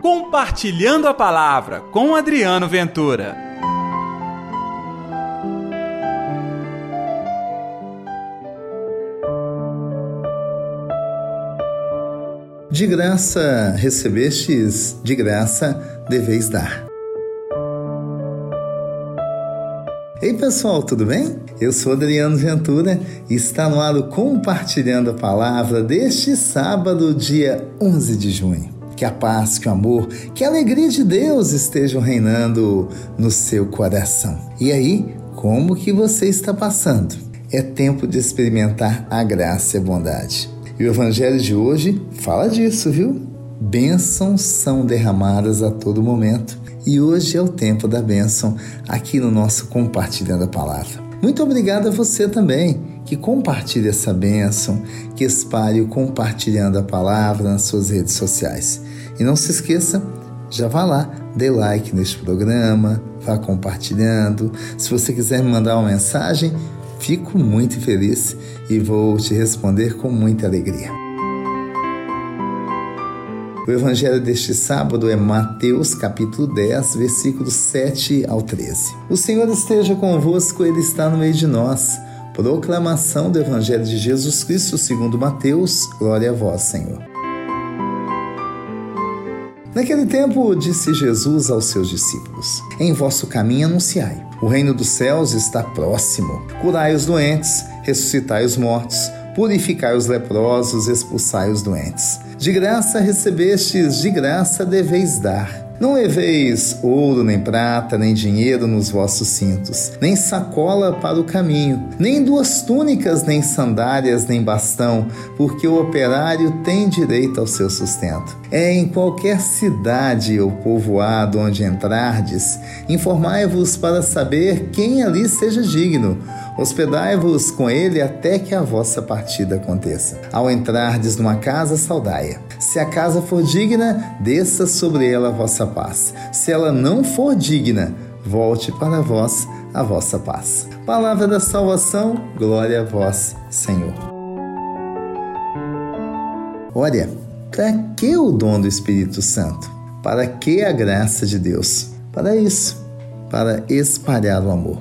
Compartilhando a Palavra com Adriano Ventura. De graça recebestes, de graça deveis dar. Ei pessoal, tudo bem? Eu sou Adriano Ventura e está no ar o Compartilhando a Palavra deste sábado, dia 11 de junho. Que a paz, que o amor, que a alegria de Deus estejam reinando no seu coração. E aí, como que você está passando? É tempo de experimentar a graça e a bondade. E o evangelho de hoje fala disso, viu? Bênçãos são derramadas a todo momento e hoje é o tempo da bênção aqui no nosso Compartilhando a Palavra. Muito obrigado a você também que compartilhe essa bênção, que espalhe o Compartilhando a Palavra nas suas redes sociais. E não se esqueça, já vá lá, dê like neste programa, vá compartilhando. Se você quiser me mandar uma mensagem, fico muito feliz e vou te responder com muita alegria. O evangelho deste sábado é Mateus, capítulo 10, versículos 7 ao 13. O Senhor esteja convosco, ele está no meio de nós. Proclamação do evangelho de Jesus Cristo, segundo Mateus. Glória a vós, Senhor. Naquele tempo, disse Jesus aos seus discípulos: Em vosso caminho anunciai: o reino dos céus está próximo. Curai os doentes, ressuscitai os mortos, purificai os leprosos, expulsai os doentes. De graça recebestes, de graça deveis dar. Não leveis ouro, nem prata, nem dinheiro nos vossos cintos, nem sacola para o caminho, nem duas túnicas, nem sandálias, nem bastão, porque o operário tem direito ao seu sustento. É em qualquer cidade ou povoado onde entrardes, informai-vos para saber quem ali seja digno Hospedai-vos com ele até que a vossa partida aconteça. Ao entrardes numa casa, saudai-a. Se a casa for digna, desça sobre ela a vossa paz. Se ela não for digna, volte para vós a vossa paz. Palavra da salvação, glória a vós, Senhor. Olha, para que o dom do Espírito Santo? Para que a graça de Deus? Para isso, para espalhar o amor.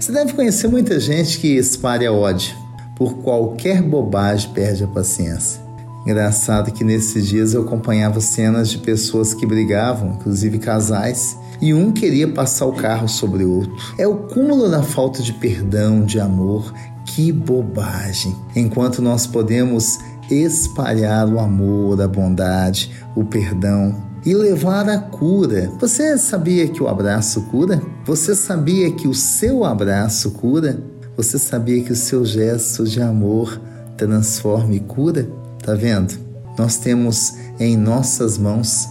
Você deve conhecer muita gente que espalha ódio. Por qualquer bobagem perde a paciência. Engraçado que nesses dias eu acompanhava cenas de pessoas que brigavam, inclusive casais, e um queria passar o carro sobre o outro. É o cúmulo da falta de perdão, de amor. Que bobagem! Enquanto nós podemos espalhar o amor, a bondade, o perdão, e levar a cura. Você sabia que o abraço cura? Você sabia que o seu abraço cura? Você sabia que o seu gesto de amor transforma e cura? Tá vendo? Nós temos em nossas mãos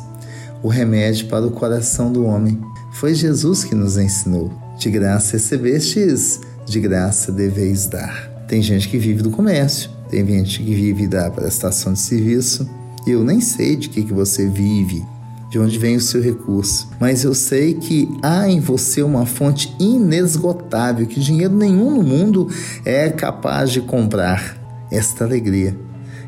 o remédio para o coração do homem. Foi Jesus que nos ensinou. De graça recebestes, de graça deveis dar. Tem gente que vive do comércio, tem gente que vive da prestação de serviço. Eu nem sei de que, que você vive, de onde vem o seu recurso. Mas eu sei que há em você uma fonte inesgotável que dinheiro nenhum no mundo é capaz de comprar. Esta alegria,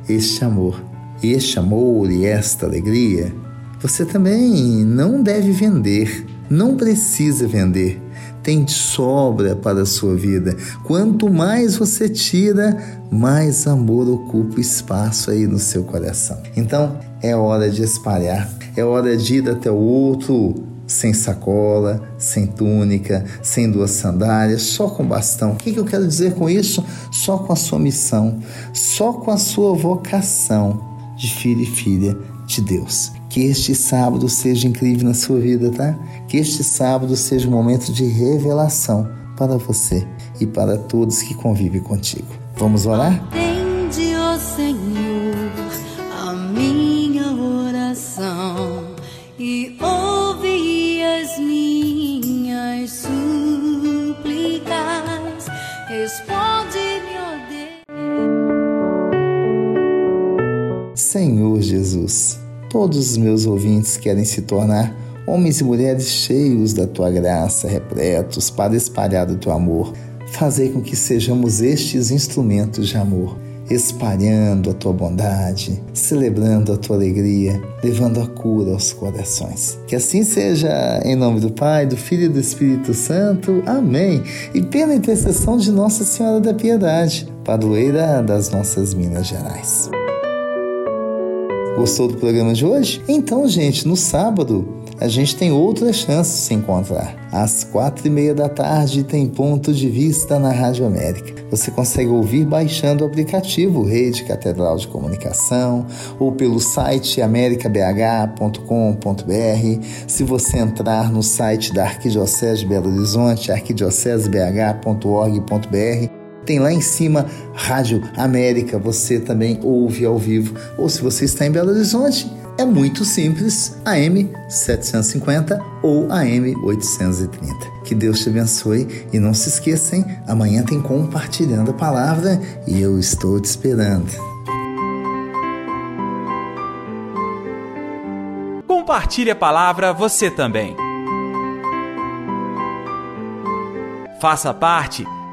este amor, este amor e esta alegria, você também não deve vender, não precisa vender tem sobra para a sua vida. Quanto mais você tira, mais amor ocupa espaço aí no seu coração. Então, é hora de espalhar, é hora de ir até o outro sem sacola, sem túnica, sem duas sandálias, só com bastão. O que, eu quero dizer com isso? Só com a sua missão, só com a sua vocação de filho e filha de Deus. Que este sábado seja incrível na sua vida, tá? Que este sábado seja um momento de revelação para você e para todos que convivem contigo. Vamos orar? Senhor Jesus Todos os meus ouvintes querem se tornar homens e mulheres cheios da tua graça, repletos para espalhar o teu amor. Fazer com que sejamos estes instrumentos de amor, espalhando a tua bondade, celebrando a tua alegria, levando a cura aos corações. Que assim seja, em nome do Pai, do Filho e do Espírito Santo. Amém. E pela intercessão de Nossa Senhora da Piedade, padroeira das nossas Minas Gerais. Gostou do programa de hoje? Então, gente, no sábado a gente tem outra chance de se encontrar. Às quatro e meia da tarde tem ponto de vista na Rádio América. Você consegue ouvir baixando o aplicativo Rede Catedral de Comunicação ou pelo site americabh.com.br. Se você entrar no site da Arquidiocese de Belo Horizonte, arquidiocesebh.org.br, tem lá em cima Rádio América, você também ouve ao vivo. Ou se você está em Belo Horizonte, é muito simples, AM 750 ou AM 830. Que Deus te abençoe e não se esqueçam, amanhã tem compartilhando a palavra e eu estou te esperando. Compartilhe a palavra você também. Faça parte